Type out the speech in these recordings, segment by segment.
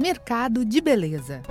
Mercado de Beleza.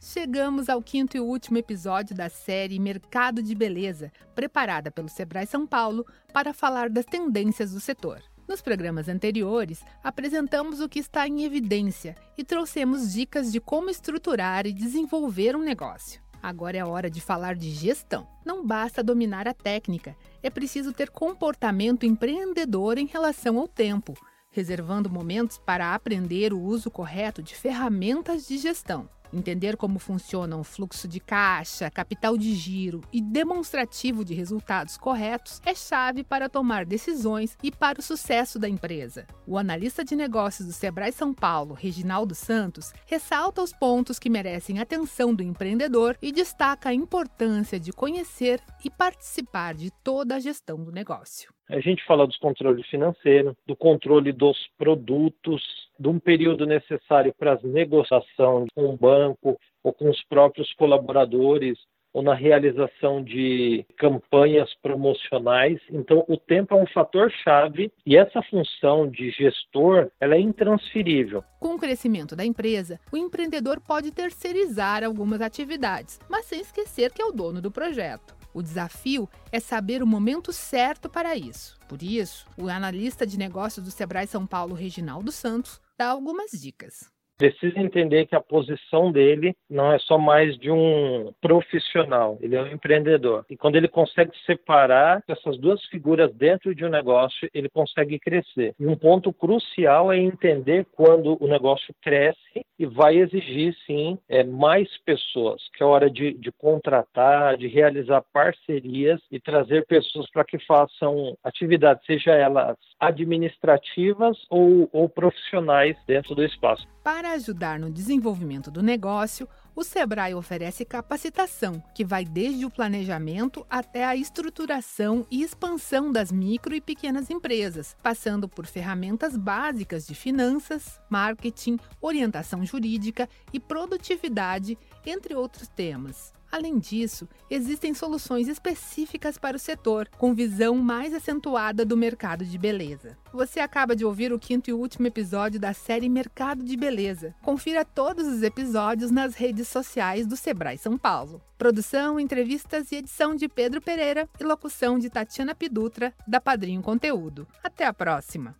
Chegamos ao quinto e último episódio da série Mercado de Beleza, preparada pelo Sebrae São Paulo para falar das tendências do setor. Nos programas anteriores, apresentamos o que está em evidência e trouxemos dicas de como estruturar e desenvolver um negócio. Agora é hora de falar de gestão. Não basta dominar a técnica, é preciso ter comportamento empreendedor em relação ao tempo reservando momentos para aprender o uso correto de ferramentas de gestão. Entender como funciona o fluxo de caixa, capital de giro e demonstrativo de resultados corretos é chave para tomar decisões e para o sucesso da empresa. O analista de negócios do Sebrae São Paulo, Reginaldo Santos, ressalta os pontos que merecem atenção do empreendedor e destaca a importância de conhecer e participar de toda a gestão do negócio. A gente fala dos controles financeiros, do controle dos produtos, de um período necessário para as negociações com o banco ou com os próprios colaboradores, ou na realização de campanhas promocionais. Então, o tempo é um fator chave e essa função de gestor ela é intransferível. Com o crescimento da empresa, o empreendedor pode terceirizar algumas atividades, mas sem esquecer que é o dono do projeto. O desafio é saber o momento certo para isso. Por isso, o analista de negócios do Sebrae São Paulo, Reginaldo Santos, dá algumas dicas precisa entender que a posição dele não é só mais de um profissional, ele é um empreendedor. E quando ele consegue separar essas duas figuras dentro de um negócio, ele consegue crescer. E um ponto crucial é entender quando o negócio cresce e vai exigir, sim, é, mais pessoas, que é hora de, de contratar, de realizar parcerias e trazer pessoas para que façam atividades, seja elas administrativas ou, ou profissionais dentro do espaço. Para ajudar no desenvolvimento do negócio, o Sebrae oferece capacitação, que vai desde o planejamento até a estruturação e expansão das micro e pequenas empresas, passando por ferramentas básicas de finanças, marketing, orientação jurídica e produtividade, entre outros temas. Além disso, existem soluções específicas para o setor, com visão mais acentuada do mercado de beleza. Você acaba de ouvir o quinto e último episódio da série Mercado de Beleza. Confira todos os episódios nas redes sociais do Sebrae São Paulo. Produção, entrevistas e edição de Pedro Pereira e locução de Tatiana Pidutra, da Padrinho Conteúdo. Até a próxima!